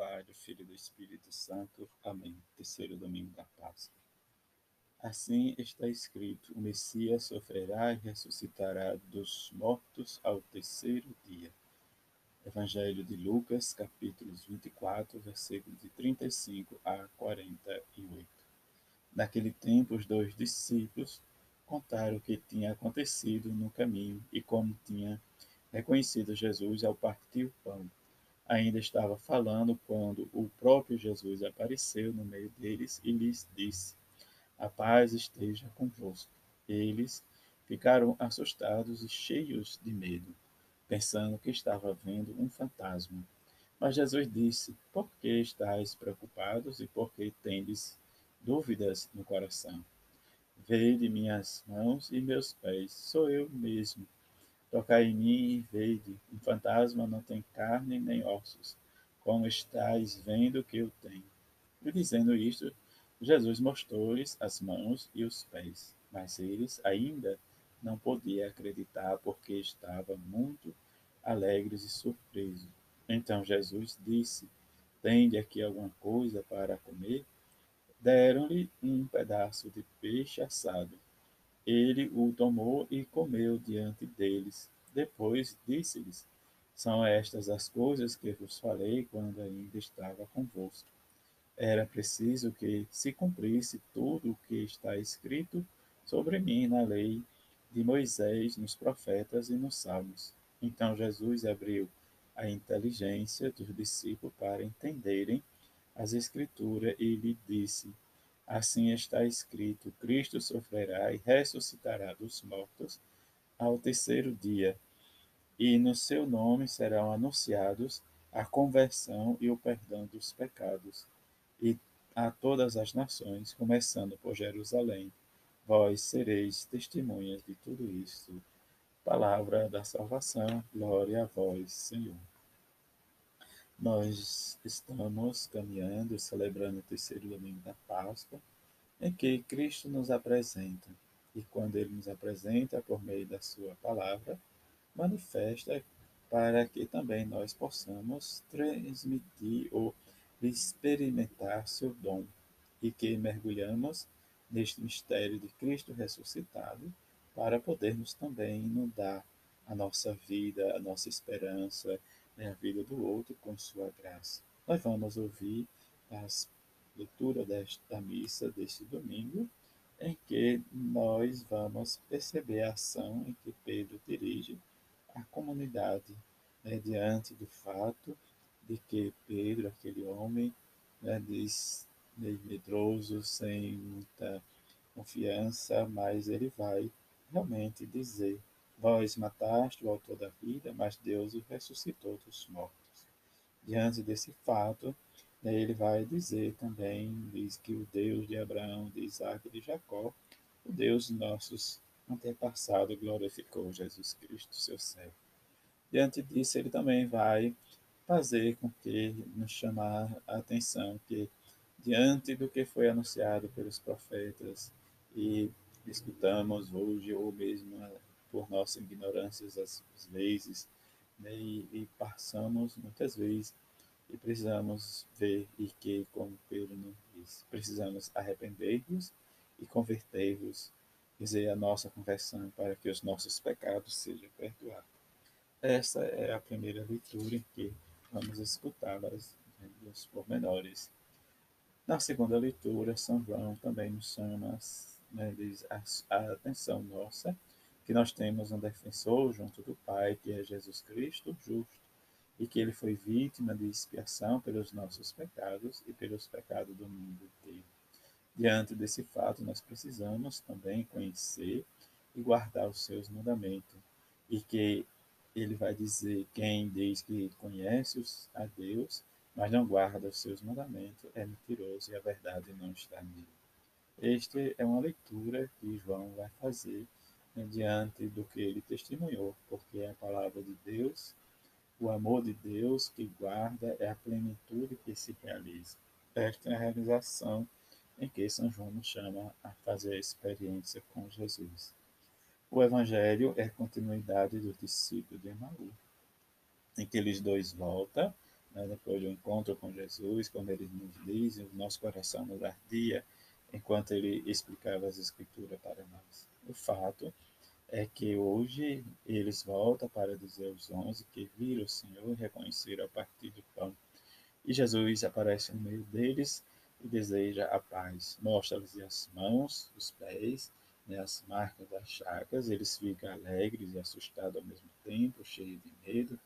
Pai, do Filho e do Espírito Santo. Amém. Terceiro domingo da Páscoa. Assim está escrito: o Messias sofrerá e ressuscitará dos mortos ao terceiro dia. Evangelho de Lucas, capítulos 24, versículos de 35 a 48. Naquele tempo, os dois discípulos contaram o que tinha acontecido no caminho e como tinha reconhecido Jesus ao partir o pão ainda estava falando quando o próprio Jesus apareceu no meio deles e lhes disse: A paz esteja convosco. Eles ficaram assustados e cheios de medo, pensando que estava vendo um fantasma. Mas Jesus disse: Por que estáis preocupados e por que tendes dúvidas no coração? Vede minhas mãos e meus pés, sou eu mesmo. Tocai em mim e vede, um fantasma não tem carne nem ossos, como estáis vendo que eu tenho. E dizendo isto, Jesus mostrou-lhes as mãos e os pés, mas eles ainda não podiam acreditar porque estavam muito alegres e surpresos. Então Jesus disse: Tende aqui alguma coisa para comer? Deram-lhe um pedaço de peixe assado. Ele o tomou e comeu diante deles. Depois disse-lhes: São estas as coisas que vos falei quando ainda estava convosco. Era preciso que se cumprisse tudo o que está escrito sobre mim na lei de Moisés, nos profetas e nos salmos. Então Jesus abriu a inteligência dos discípulos para entenderem as Escrituras e lhe disse: Assim está escrito: Cristo sofrerá e ressuscitará dos mortos ao terceiro dia, e no seu nome serão anunciados a conversão e o perdão dos pecados, e a todas as nações, começando por Jerusalém. Vós sereis testemunhas de tudo isto. Palavra da salvação, glória a vós, Senhor. Nós estamos caminhando, celebrando o terceiro domingo da Páscoa, em que Cristo nos apresenta. E quando ele nos apresenta por meio da sua palavra, manifesta para que também nós possamos transmitir ou experimentar seu dom e que mergulhamos neste mistério de Cristo ressuscitado para podermos também inundar a nossa vida, a nossa esperança, né, a vida do outro com sua graça. Nós vamos ouvir as leitura desta missa deste domingo, em que nós vamos perceber a ação em que Pedro dirige a comunidade né, diante do fato de que Pedro, aquele homem, né, diz, medroso, sem muita confiança, mas ele vai realmente dizer Vós mataste o autor da vida, mas Deus o ressuscitou dos mortos. Diante desse fato, né, ele vai dizer também, diz que o Deus de Abraão, de Isaac e de Jacó, o Deus de nossos antepassados, glorificou Jesus Cristo, seu servo. Diante disso, ele também vai fazer com que nos chamar a atenção que, diante do que foi anunciado pelos profetas e escutamos hoje, ou mesmo por nossa ignorância às vezes, né, e, e, passamos muitas vezes e precisamos ver e que, como Pedro nos diz, precisamos arrepender-nos e converter-nos, dizer a nossa conversão para que os nossos pecados sejam perdoados. Essa é a primeira leitura que vamos escutá-las dos pormenores. Na segunda leitura, São João também nos chama né, diz, a, a atenção nossa que nós temos um defensor junto do Pai, que é Jesus Cristo, justo, e que ele foi vítima de expiação pelos nossos pecados e pelos pecados do mundo inteiro. Diante desse fato, nós precisamos também conhecer e guardar os seus mandamentos, e que ele vai dizer: quem diz que conhece a Deus, mas não guarda os seus mandamentos, é mentiroso e a verdade não está nele. Esta é uma leitura que João vai fazer diante do que ele testemunhou, porque é a palavra de Deus, o amor de Deus que guarda é a plenitude que se realiza. Esta é a realização em que São João nos chama a fazer a experiência com Jesus. O Evangelho é continuidade do discípulo de Emaú, em que eles dois voltam né, depois do encontro com Jesus, quando ele nos diz, o nosso coração nos ardia, enquanto ele explicava as Escrituras para nós. O fato é que hoje eles voltam para dizer aos onze que viram o Senhor e reconheceram a partir do pão. E Jesus aparece no meio deles e deseja a paz. Mostra-lhes as mãos, os pés, né, as marcas das chagas. Eles ficam alegres e assustados ao mesmo tempo, cheios de medo,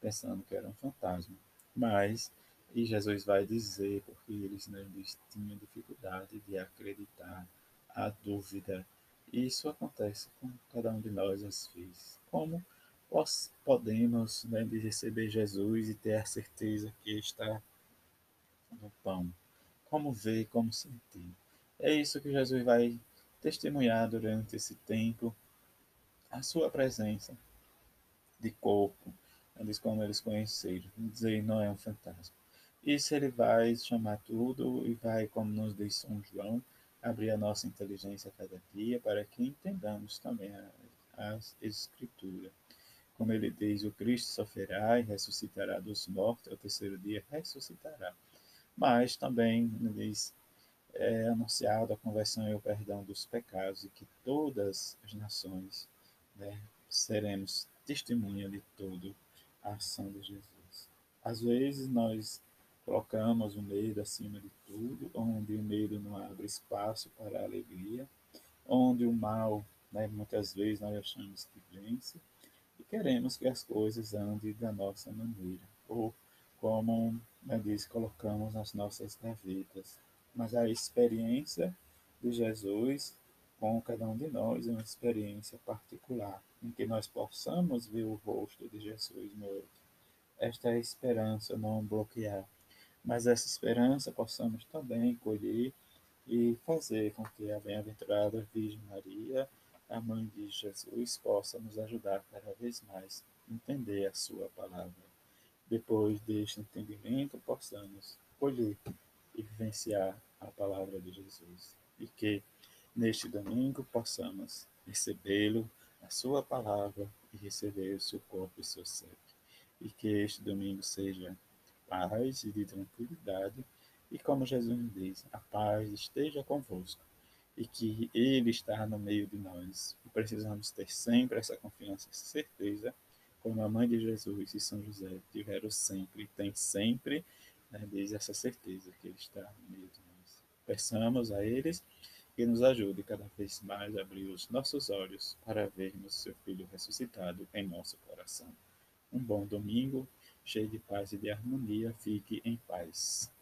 pensando que era um fantasma. Mas, e Jesus vai dizer, porque eles, né, eles tinham dificuldade de acreditar, a dúvida. E isso acontece com cada um de nós às vezes. Como podemos né, receber Jesus e ter a certeza que está no pão? Como ver, como sentir? É isso que Jesus vai testemunhar durante esse tempo, a sua presença de corpo, eles como eles conheceram, dizer não é um fantasma. Isso ele vai chamar tudo e vai, como nos diz São João, abrir a nossa inteligência a cada dia para que entendamos também as escrituras. Como ele diz, o Cristo sofrerá e ressuscitará dos mortos, ao terceiro dia ressuscitará. Mas também diz, é anunciado a conversão e o perdão dos pecados e que todas as nações né, seremos testemunha de todo a ação de Jesus. Às vezes nós colocamos o medo acima de tudo, onde o medo não abre espaço para a alegria, onde o mal, né, muitas vezes nós achamos que vence, e queremos que as coisas andem da nossa maneira, ou como né, diz, colocamos nas nossas gavetas. Mas a experiência de Jesus com cada um de nós é uma experiência particular, em que nós possamos ver o rosto de Jesus no outro. Esta é a esperança, não bloquear, mas essa esperança possamos também colher e fazer com que a bem-aventurada Virgem Maria, a mãe de Jesus, possa nos ajudar cada vez mais a entender a sua palavra. Depois deste entendimento, possamos colher e vivenciar a palavra de Jesus. E que neste domingo possamos recebê-lo, a sua palavra e receber o seu corpo e seu sangue. E que este domingo seja paz e de tranquilidade, e como Jesus diz, a paz esteja convosco, e que Ele está no meio de nós. E precisamos ter sempre essa confiança, essa certeza, como a mãe de Jesus e São José tiveram sempre, e tem sempre, né, desde essa certeza que Ele está no meio de nós. Peçamos a eles que nos ajude cada vez mais a abrir os nossos olhos para vermos seu Filho ressuscitado em nosso coração. Um bom domingo, cheio de paz e de harmonia. Fique em paz.